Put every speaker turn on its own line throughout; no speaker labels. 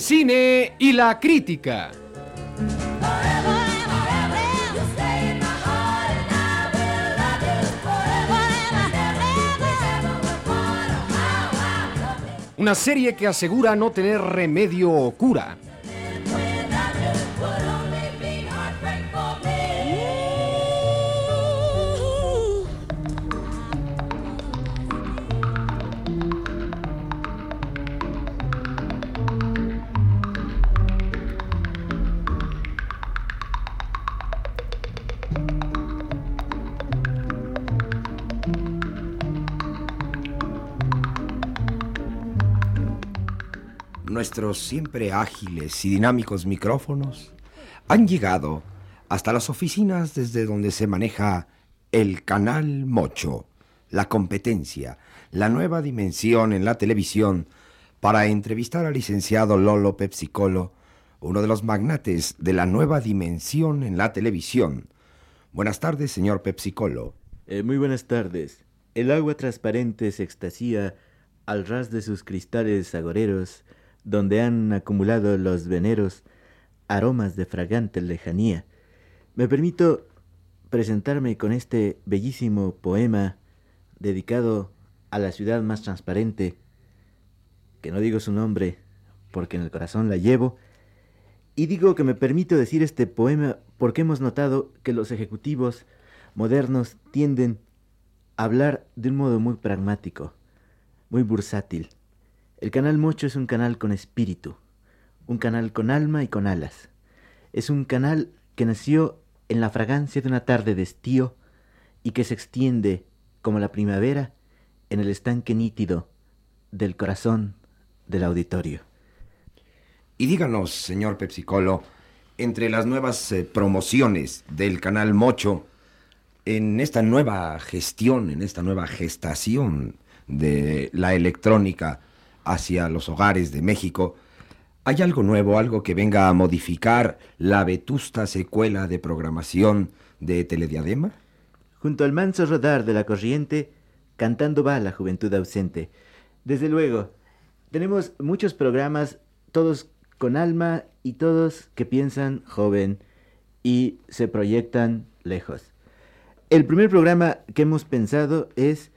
Cine y la crítica. Una serie que asegura no tener remedio o cura.
Nuestros siempre ágiles y dinámicos micrófonos han llegado hasta las oficinas desde donde se maneja el canal Mocho, la competencia, la nueva dimensión en la televisión, para entrevistar al licenciado Lolo Pepsicolo, uno de los magnates de la nueva dimensión en la televisión. Buenas tardes, señor Pepsicolo.
Eh, muy buenas tardes. El agua transparente se extasía al ras de sus cristales agoreros, donde han acumulado los veneros aromas de fragante lejanía. Me permito presentarme con este bellísimo poema dedicado a la ciudad más transparente, que no digo su nombre porque en el corazón la llevo, y digo que me permito decir este poema porque hemos notado que los ejecutivos modernos tienden a hablar de un modo muy pragmático, muy bursátil. El canal Mocho es un canal con espíritu, un canal con alma y con alas. Es un canal que nació en la fragancia de una tarde de estío y que se extiende como la primavera en el estanque nítido del corazón del auditorio.
Y díganos, señor Pepsicolo, entre las nuevas eh, promociones del canal Mocho, en esta nueva gestión, en esta nueva gestación de la electrónica, hacia los hogares de México, ¿hay algo nuevo, algo que venga a modificar la vetusta secuela de programación de Telediadema?
Junto al manso rodar de la corriente, cantando va la juventud ausente. Desde luego, tenemos muchos programas, todos con alma y todos que piensan joven y se proyectan lejos. El primer programa que hemos pensado es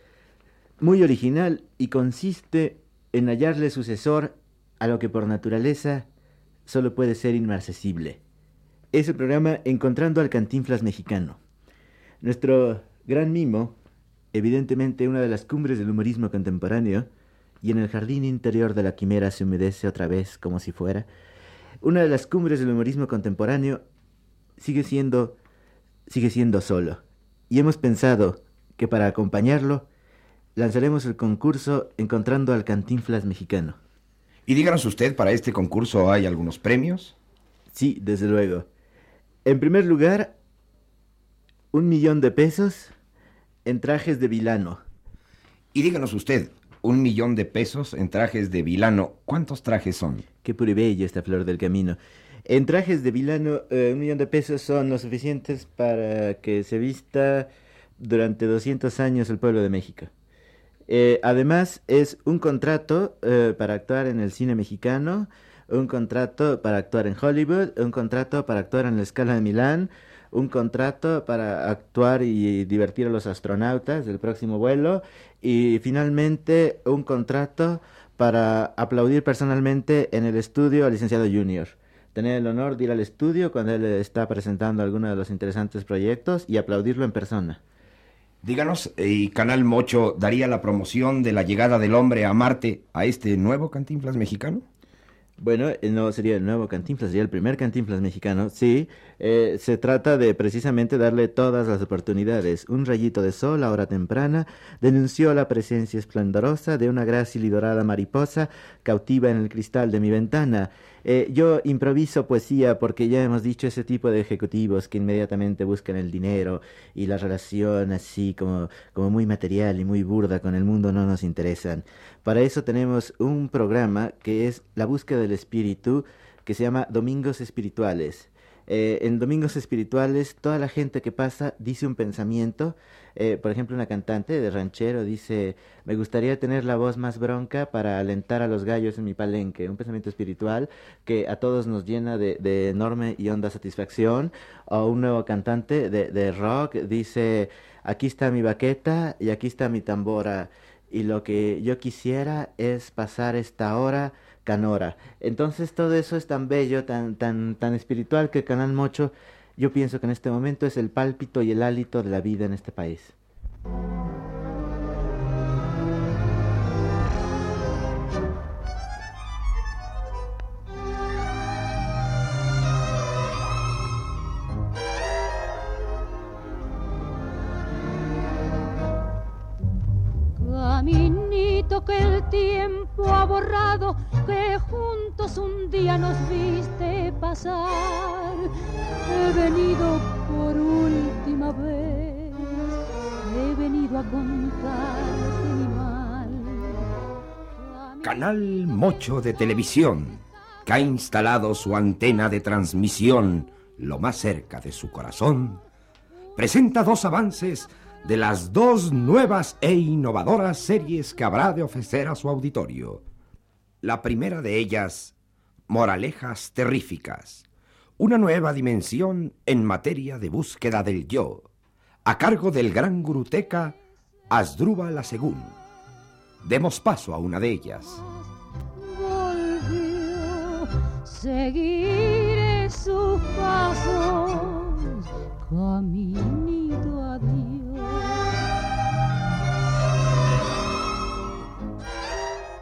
muy original y consiste en hallarle sucesor a lo que por naturaleza solo puede ser inmarcesible. Es el programa Encontrando al Cantinflas Mexicano. Nuestro gran mimo, evidentemente una de las cumbres del humorismo contemporáneo, y en el jardín interior de la quimera se humedece otra vez como si fuera, una de las cumbres del humorismo contemporáneo sigue siendo sigue siendo solo. Y hemos pensado que para acompañarlo lanzaremos el concurso Encontrando al Cantinflas Mexicano.
Y díganos usted, ¿para este concurso hay algunos premios?
Sí, desde luego. En primer lugar, un millón de pesos en trajes de vilano.
Y díganos usted, un millón de pesos en trajes de vilano, ¿cuántos trajes son?
Qué bella esta flor del camino. En trajes de vilano, eh, un millón de pesos son lo suficientes para que se vista durante 200 años el pueblo de México. Eh, además, es un contrato eh, para actuar en el cine mexicano, un contrato para actuar en Hollywood, un contrato para actuar en la escala de Milán, un contrato para actuar y divertir a los astronautas del próximo vuelo y finalmente un contrato para aplaudir personalmente en el estudio al licenciado Junior. Tener el honor de ir al estudio cuando él está presentando alguno de los interesantes proyectos y aplaudirlo en persona.
Díganos, ¿y Canal Mocho daría la promoción de la llegada del hombre a Marte a este nuevo Cantinflas mexicano?
Bueno, eh, no sería el nuevo Cantinflas, sería el primer Cantinflas mexicano. Sí, eh, se trata de precisamente darle todas las oportunidades. Un rayito de sol a hora temprana denunció la presencia esplendorosa de una grácil y dorada mariposa cautiva en el cristal de mi ventana. Eh, yo improviso poesía porque ya hemos dicho ese tipo de ejecutivos que inmediatamente buscan el dinero y la relación así como, como muy material y muy burda con el mundo no nos interesan. Para eso tenemos un programa que es la búsqueda del espíritu que se llama Domingos Espirituales. Eh, en Domingos Espirituales, toda la gente que pasa dice un pensamiento. Eh, por ejemplo, una cantante de ranchero dice, me gustaría tener la voz más bronca para alentar a los gallos en mi palenque. Un pensamiento espiritual que a todos nos llena de, enorme y honda satisfacción. O un nuevo cantante de rock dice, aquí está mi baqueta y aquí está mi tambora. Y lo que yo quisiera es pasar esta hora canora. Entonces todo eso es tan bello, tan, tan, tan espiritual que Canal Mocho, yo pienso que en este momento es el pálpito y el hálito de la vida en este país.
Caminito que el tiempo ha borrado, un día nos viste pasar. He venido por última vez, he venido a contarte mi mal.
Canal Mocho de Televisión, que ha instalado su antena de transmisión lo más cerca de su corazón, presenta dos avances de las dos nuevas e innovadoras series que habrá de ofrecer a su auditorio. La primera de ellas, Moralejas Terríficas, una nueva dimensión en materia de búsqueda del yo, a cargo del gran guruteca Asdrúbal Según. Demos paso a una de ellas.
Volvió, seguiré sus pasos, caminito a Dios.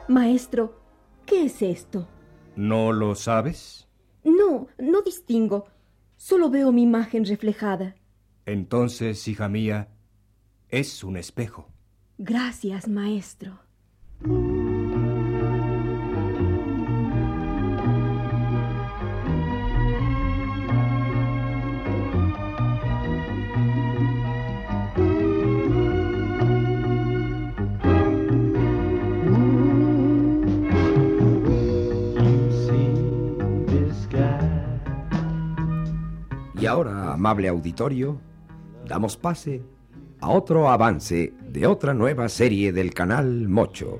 Maestro, ¿qué es esto?
¿No lo sabes?
No, no distingo. Solo veo mi imagen reflejada.
Entonces, hija mía, es un espejo.
Gracias, maestro.
Amable auditorio, damos pase a otro avance de otra nueva serie del canal Mocho,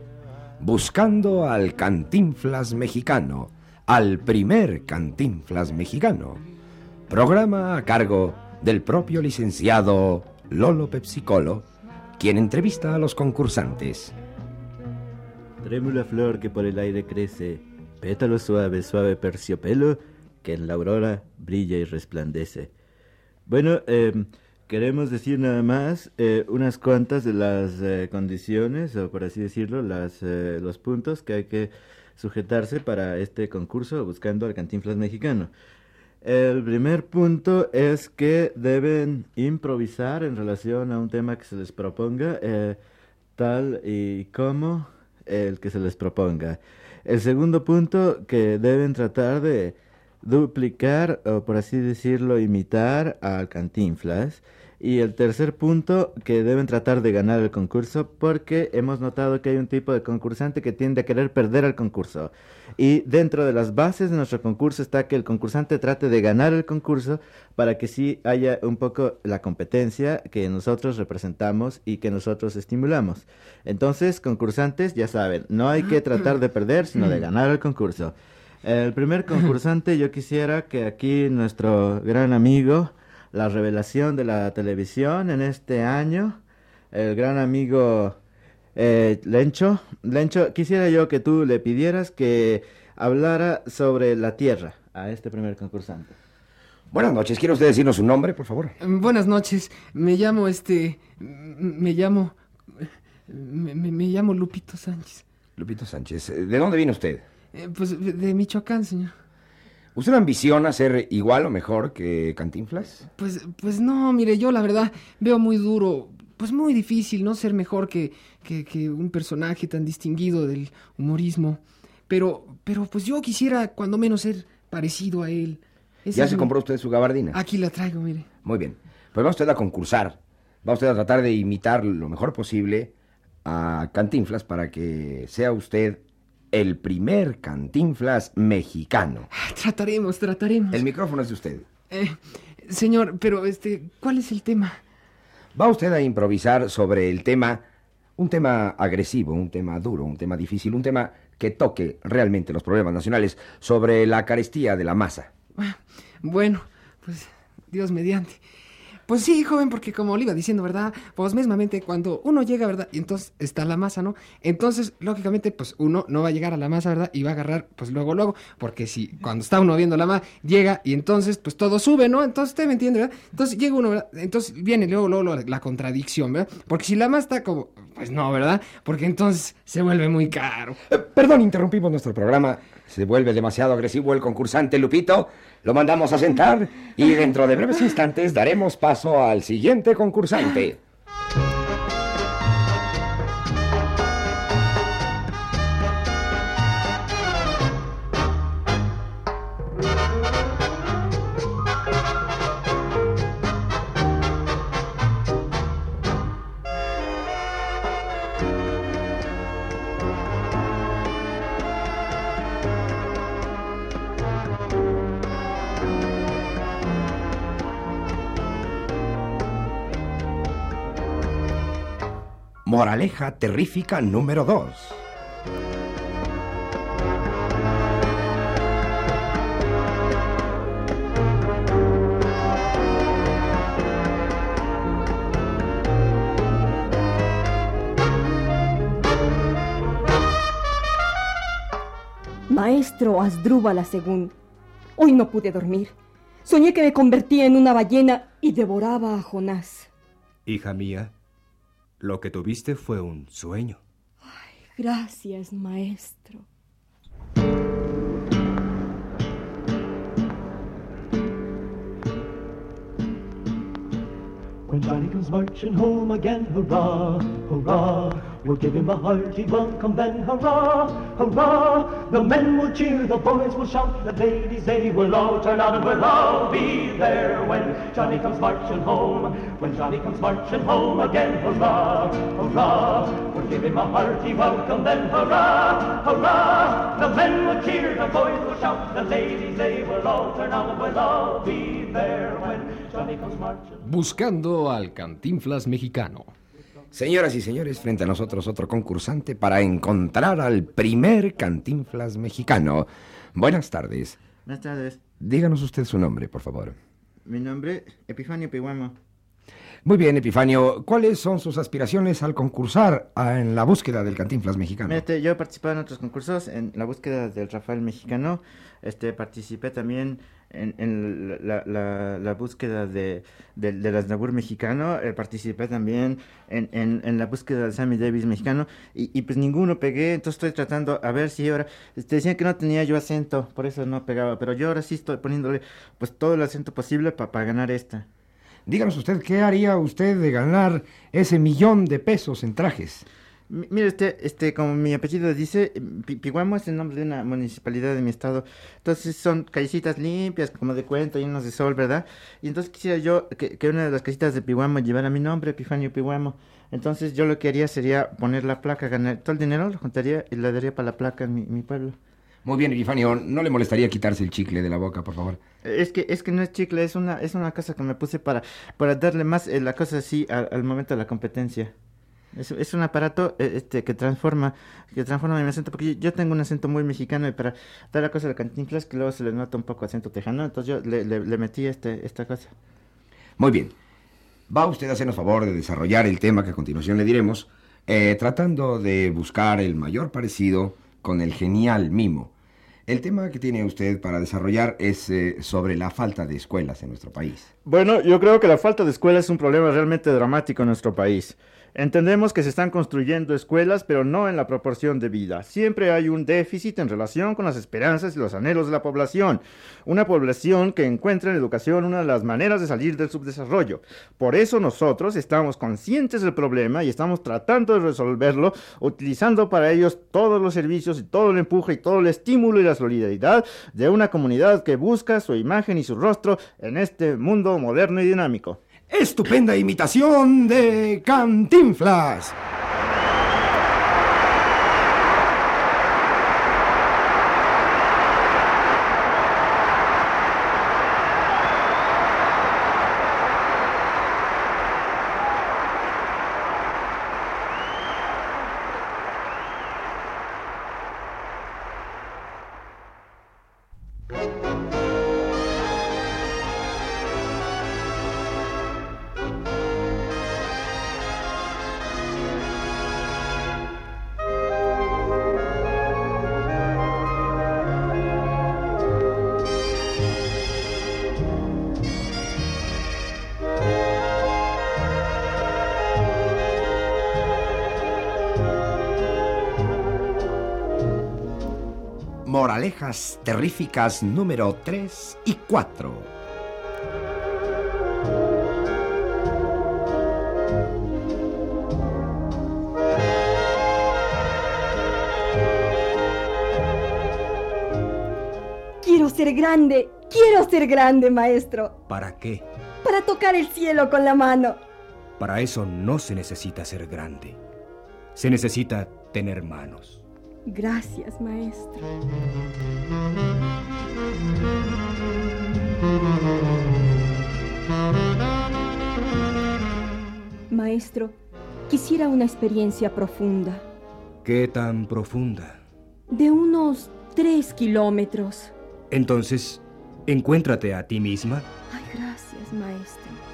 buscando al cantinflas mexicano, al primer cantinflas mexicano, programa a cargo del propio licenciado Lolo Pepsicolo, quien entrevista a los concursantes.
Trémula flor que por el aire crece, pétalo suave, suave terciopelo, que en la aurora brilla y resplandece. Bueno, eh, queremos decir nada más eh, unas cuantas de las eh, condiciones, o por así decirlo, las, eh, los puntos que hay que sujetarse para este concurso buscando al cantinflas mexicano. El primer punto es que deben improvisar en relación a un tema que se les proponga, tal y como el que se les proponga. El segundo punto, que deben tratar de duplicar, o por así decirlo, imitar al Cantinflas. Y el tercer punto, que deben tratar de ganar el concurso, porque hemos notado que hay un tipo de concursante que tiende a querer perder el concurso. Y dentro de las bases de nuestro concurso está que el concursante trate de ganar el concurso para que sí haya un poco la competencia que nosotros representamos y que nosotros estimulamos. Entonces, concursantes, ya saben, no hay que tratar de perder, sino de ganar el concurso. El primer concursante, yo quisiera que aquí nuestro gran amigo, la revelación de la televisión en este año, el gran amigo eh, Lencho. Lencho, quisiera yo que tú le pidieras que hablara sobre la Tierra a este primer concursante.
Buenas noches, ¿quiere usted decirnos su nombre, por favor?
Buenas noches, me llamo este. Me llamo. Me, me- me llamo Lupito Sánchez.
Lupito Sánchez, ¿de dónde viene usted?
Eh, pues de Michoacán, señor.
¿Usted ambiciona ser igual o mejor que Cantinflas?
Pues, pues no, mire, yo la verdad veo muy duro, pues muy difícil, ¿no? Ser mejor que, que, que un personaje tan distinguido del humorismo. Pero, pero pues yo quisiera cuando menos ser parecido a él. Esa
¿Ya se
mi-
compró usted su gabardina?
Aquí la traigo, mire.
Muy bien. Pues va usted a concursar. Va usted a tratar de imitar lo mejor posible a Cantinflas para que sea usted el primer Cantinflas mexicano.
Ah, Trataremos, trataremos.
El micrófono es de usted.
Eh, señor, pero este, ¿cuál es el tema?
Va usted a improvisar sobre el tema, un tema agresivo, un tema duro, un tema difícil, un tema que toque realmente los problemas nacionales sobre la carestía de la masa.
Bueno, pues Dios mediante. Pues sí, joven, porque como le iba diciendo, ¿verdad? Pues mismamente cuando uno llega, ¿verdad? Y entonces está la masa, ¿no? Entonces, lógicamente, pues uno no va a llegar a la masa, ¿verdad? Y va a agarrar, pues luego, luego, porque si cuando está uno viendo la masa, llega y entonces, pues todo sube, ¿no? Entonces, usted me entiende, ¿verdad? Entonces llega uno, ¿verdad? Entonces viene luego, luego la, la contradicción, ¿verdad? Porque si la masa está como, pues no, ¿verdad? Porque entonces se vuelve muy caro.
Eh, perdón, interrumpimos nuestro programa. Se vuelve demasiado agresivo el concursante Lupito. Lo mandamos a sentar y dentro de breves instantes daremos paso al siguiente concursante. Moraleja terrífica número 2.
Maestro Asdrúbala según. Hoy no pude dormir. Soñé que me convertía en una ballena y devoraba a Jonás.
Hija mía, lo que tuviste fue un sueño.
Gracias, maestro.
When Johnny comes marching home again, hurrah, hurrah, we'll give him a hearty welcome then, hurrah, hurrah. The men will cheer, the boys will shout, the ladies they will all turn out and we'll all be there when Johnny comes marching home. When Johnny comes marching home again, hurrah, hurrah, we'll give him a hearty welcome then, hurrah, hurrah. The men will cheer, the boys will shout, the ladies they will all turn out and we'll all be there when Johnny comes marching.
Buscando al Cantinflas mexicano.
Señoras y señores, frente a nosotros otro concursante para encontrar al primer Cantinflas mexicano. Buenas tardes.
Buenas tardes.
Díganos usted su nombre, por favor.
Mi nombre Epifanio Piguamo.
Muy bien, Epifanio. ¿Cuáles son sus aspiraciones al concursar a- en la búsqueda del Cantinflas mexicano?
Este, yo he participado en otros concursos, en la búsqueda del Rafael mexicano. Este, participé también en, en la, la- la búsqueda de, de, de las Nabur mexicano. eh, participé también en, en, la búsqueda del Sammy Davis mexicano. Y, y pues ninguno pegué, entonces estoy tratando a ver si ahora. Te decían que no tenía yo acento, por eso no pegaba. Pero yo ahora sí estoy poniéndole pues todo el acento posible para ganar esta.
Díganos usted, ¿qué haría usted de ganar ese millón de pesos en trajes?
Mi- Mire, este, este, como mi apellido dice, Pi- Piguamo es el nombre de una municipalidad de mi estado. Entonces son callecitas limpias, como de cuento, llenas de sol, ¿verdad? Y entonces quisiera yo que, que una de las casitas de Piguamo llevara mi nombre, Epifanio Piguamo. Entonces yo lo que haría sería poner la placa, ganar todo el dinero, lo juntaría y le daría para la placa en mi, mi pueblo.
Muy bien, Epifanio, ¿no le molestaría quitarse el chicle de la boca, por favor?
Es que, es que no es chicle, es una, es una cosa que me puse para, para darle más eh, la cosa así al, al momento de la competencia. Es, es un aparato eh, este, que transforma, que transforma mi acento, porque yo, yo tengo un acento muy mexicano y para dar la cosa de cantinflas que luego se le nota un poco acento tejano, entonces yo le, le, le metí este, esta cosa.
Muy bien. Va usted a hacernos favor de desarrollar el tema que a continuación le diremos, eh, tratando de buscar el mayor parecido con el genial mimo. El tema que tiene usted para desarrollar es eh, sobre la falta de escuelas en nuestro país.
Bueno, yo creo que la falta de escuelas es un problema realmente dramático en nuestro país. Entendemos que se están construyendo escuelas, pero no en la proporción de vida. Siempre hay un déficit en relación con las esperanzas y los anhelos de la población. Una población que encuentra en educación una de las maneras de salir del subdesarrollo. Por eso nosotros estamos conscientes del problema y estamos tratando de resolverlo, utilizando para ellos todos los servicios y todo el empuje y todo el estímulo y la solidaridad de una comunidad que busca su imagen y su rostro en este mundo moderno y dinámico.
Estupenda imitación de Cantinflas. Moralejas terríficas número 3 y 4.
Quiero ser grande, quiero ser grande, maestro.
¿Para qué?
Para tocar el cielo con la mano.
Para eso no se necesita ser grande. Se necesita tener manos.
Gracias, maestro. Maestro, quisiera una experiencia profunda,
¿Qué tan profunda?
de unos tres kilómetros.
Entonces, encuéntrate a ti misma.
Ay, gracias, maestro.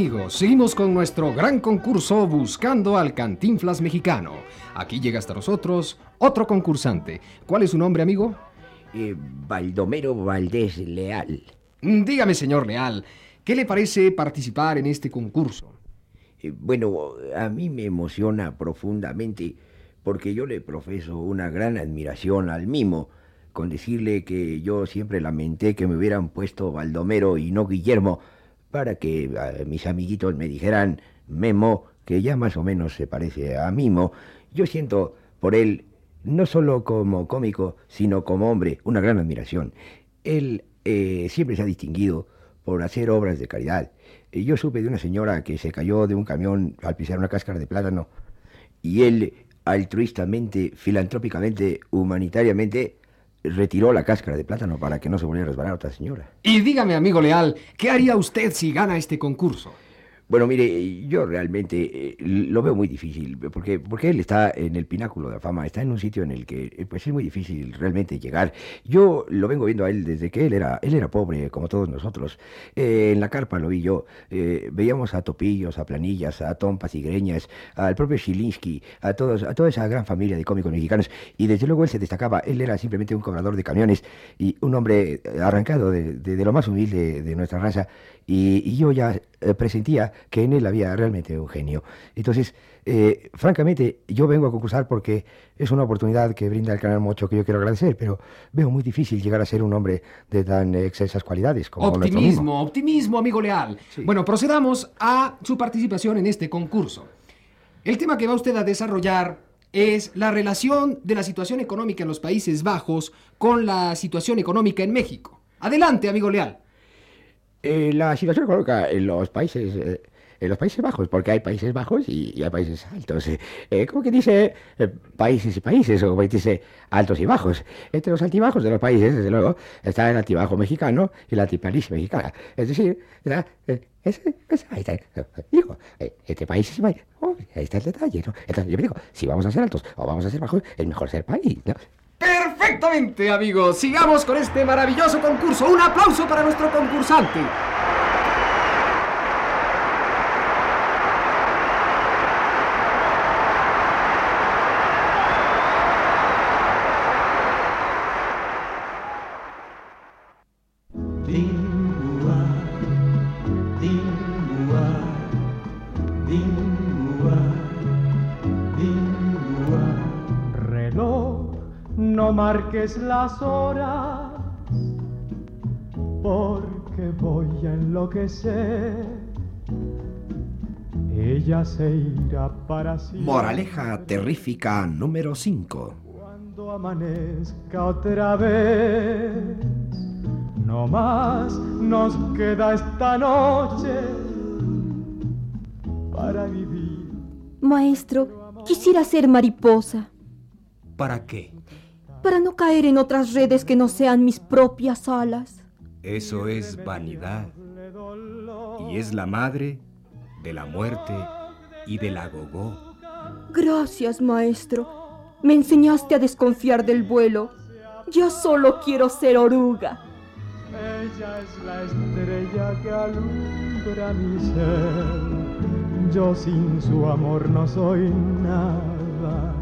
Amigos, seguimos con nuestro gran concurso Buscando al Cantinflas Mexicano. Aquí llega hasta nosotros otro concursante. ¿Cuál es su nombre, amigo?
Eh, Baldomero Valdés Leal.
Mm, Dígame, señor Leal, ¿qué le parece participar en este concurso?
Eh, bueno, a mí me emociona profundamente porque yo le profeso una gran admiración al mimo, con decirle que yo siempre lamenté que me hubieran puesto Baldomero y no Guillermo, para que eh, mis amiguitos me dijeran Memo, que ya más o menos se parece a Mimo. Yo siento por él, no solo como cómico, sino como hombre, una gran admiración. Él eh, siempre se ha distinguido por hacer obras de caridad. Yo supe de una señora que se cayó de un camión al pisar una cáscara de plátano y él altruistamente, filantrópicamente, humanitariamente, retiró la cáscara de plátano para que no se volviera a resbalar otra señora.
Y dígame, amigo Leal, ¿qué haría usted si gana este concurso?
Bueno, mire, yo realmente eh, lo veo muy difícil, porque, porque él está en el pináculo de la fama, está en un sitio en el que eh, pues es muy difícil realmente llegar. Yo lo vengo viendo a él desde que él era, él era pobre, como todos nosotros. Eh, en la carpa lo vi yo, eh, veíamos a Topillos, a Planillas, a Tompas y Greñas, al propio Shilinsky, a, todos, a toda esa gran familia de cómicos mexicanos, y desde luego él se destacaba, él era simplemente un cobrador de camiones y un hombre eh, arrancado de, de- de lo más humilde de nuestra raza, y, y yo ya presentía que en él había realmente un genio. Entonces, eh, francamente, yo vengo a concursar porque es una oportunidad que brinda el Canal Mocho que yo quiero agradecer, pero veo muy difícil llegar a ser un hombre de tan excelsas cualidades como nuestro mismo.
Optimismo, optimismo, amigo Leal. Bueno, procedamos a su participación en este concurso. El tema que va usted a desarrollar es la relación de la situación económica en los Países Bajos con la situación económica en México. Adelante, amigo Leal.
Eh, la situación económica en los países eh, en los Países Bajos, porque hay Países Bajos y, hay países altos. Eh, eh, como que dice eh, países y países, o dice altos y bajos. Entre los altibajos de los países, desde luego, está el altibajo mexicano y la altiplanicie mexicana. Es decir. Eh, ese- ahí está, eh, digo, eh, entre países y países, oh, ahí está el detalle, ¿no? Entonces yo me digo, si vamos a ser altos o vamos a ser bajos, es mejor ser país.
Perfectamente, amigos. Sigamos con este maravilloso concurso. Un aplauso para nuestro concursante.
No marques las horas, porque voy a enloquecer. Ella se irá para siempre.
Moraleja terrífica número 5.
Cuando amanezca otra vez, no más nos queda esta noche para vivir.
Maestro, quisiera ser mariposa.
¿Para qué?
Para no caer en otras redes que no sean mis propias alas.
Eso es vanidad. Y es la madre de la muerte y del agogó.
Gracias, maestro. Me enseñaste a desconfiar del vuelo. Yo solo quiero ser oruga.
Ella es la estrella que alumbra mi ser. Yo sin su amor no soy nada.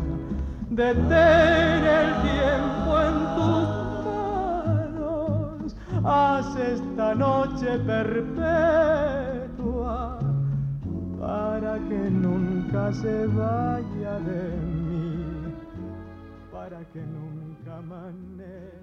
Detén el tiempo en tus manos. Haz esta noche perpetua para que nunca se vaya de mí. Para que nunca amanezca.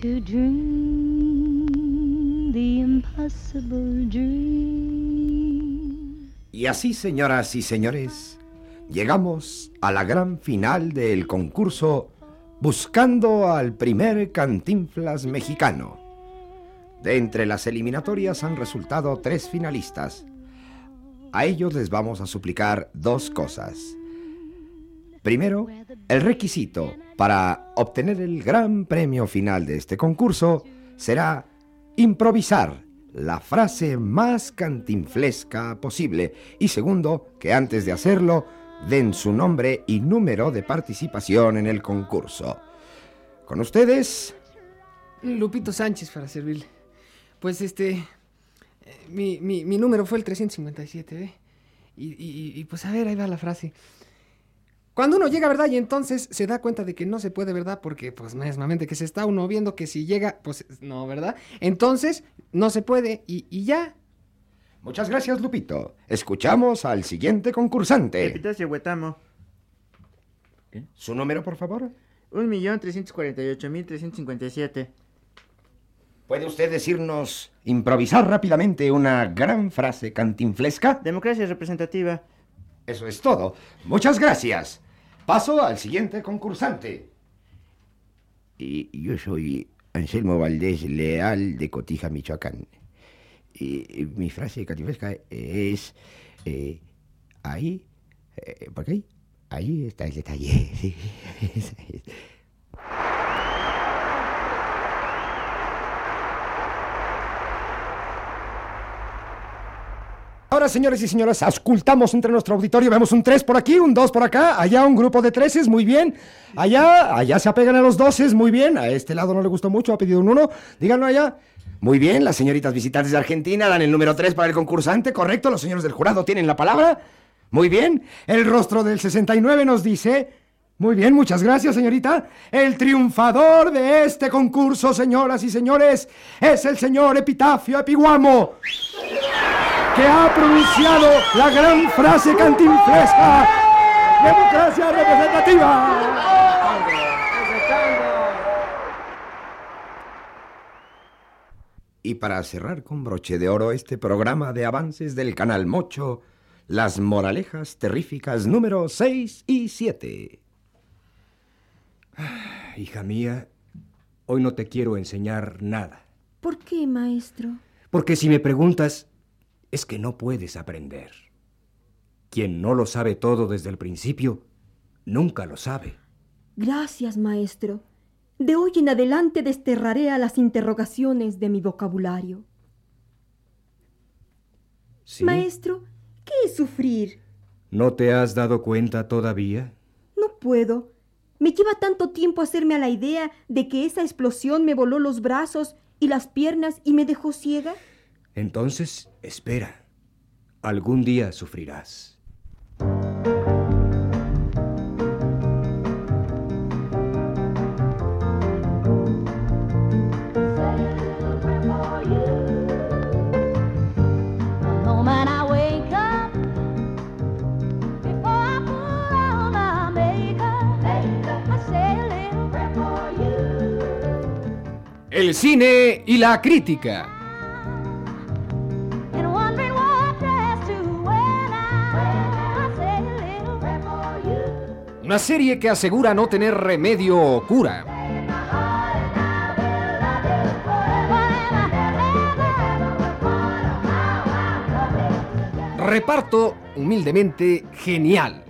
The impossible dream.
Y así, señoras y señores, llegamos a la gran final del concurso Buscando al primer cantinflas mexicano. De entre las eliminatorias han resultado tres finalistas. A ellos les vamos a suplicar dos cosas. Primero, el requisito para obtener el gran premio final de este concurso será improvisar la frase más cantinflesca posible. Y segundo, que antes de hacerlo, den su nombre y número de participación en el concurso. Con ustedes,
Lupito Sánchez para servirle. Pues este. eh, Mi, mi- mi número fue el 357, ¿eh? Y, y- y, pues a ver, ahí va la frase. Cuando uno llega, ¿verdad? Y entonces se da cuenta de que no se puede, ¿verdad? Porque, pues, mismamente que se está uno viendo que si llega, pues, no, ¿verdad? Entonces, no se puede y, y ya.
muchas gracias Lupito. Escuchamos al siguiente concursante.
Epitacio Huetamo.
¿Su número, por favor?
1.348.357.
¿Puede usted decirnos, improvisar rápidamente una gran frase cantinflesca?
Democracia representativa.
Eso es todo. Muchas gracias. Paso al siguiente concursante. Y yo soy Anselmo Valdés Leal de Cotija, Michoacán. Y, mi frase cantinflesca es... eh, ahí... eh, ¿Por qué? Ahí está el detalle. Ahora, señores y señoras, auscultamos entre nuestro auditorio. Vemos un 3 por aquí, un 2 por acá. Allá un grupo de treses, muy bien. Allá, allá se apegan a los doces, muy bien. A este lado no le gustó mucho, ha pedido un 1. Díganlo allá. Muy bien, las señoritas visitantes de Argentina dan el número 3 para el concursante, correcto. Los señores del jurado tienen la palabra. Muy bien. El rostro del 69 nos dice. Muy bien, muchas gracias, señorita. El triunfador de este concurso, señoras y señores, es el señor Epitafio Epiguamo que ha pronunciado la gran frase cantinflesca. Democracia representativa. Y para cerrar con broche de oro este programa de avances del canal Mocho, las moralejas terríficas número 6 y 7. Hija mía, hoy no te quiero enseñar nada.
¿Por qué, maestro?
Porque si me preguntas, es que no puedes aprender. Quien no lo sabe todo desde el principio, nunca lo sabe.
Gracias, maestro. De hoy en adelante desterraré a las interrogaciones de mi vocabulario.
¿Sí?
Maestro, ¿qué es sufrir?
¿No te has dado cuenta todavía?
No puedo. Me lleva tanto tiempo hacerme a la idea de que esa explosión me voló los brazos y las piernas y me dejó ciega.
Entonces, espera. Algún día sufrirás. El
cine y la crítica. Una serie que asegura no tener remedio o cura. Reparto humildemente genial.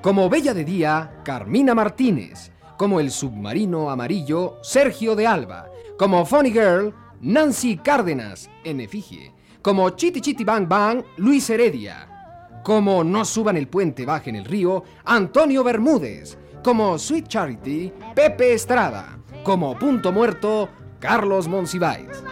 Como Bella de Día, Carmina Martínez. Como El Submarino Amarillo, Sergio de Alba. Como Funny Girl, Nancy Cárdenas, en efigie. Como Chiti Chiti Bang Bang, Luis Heredia. Como No suban el puente, bajen el río, Antonio Bermúdez. Como Sweet Charity, Pepe Estrada. Como Punto Muerto, Carlos Monsiváis.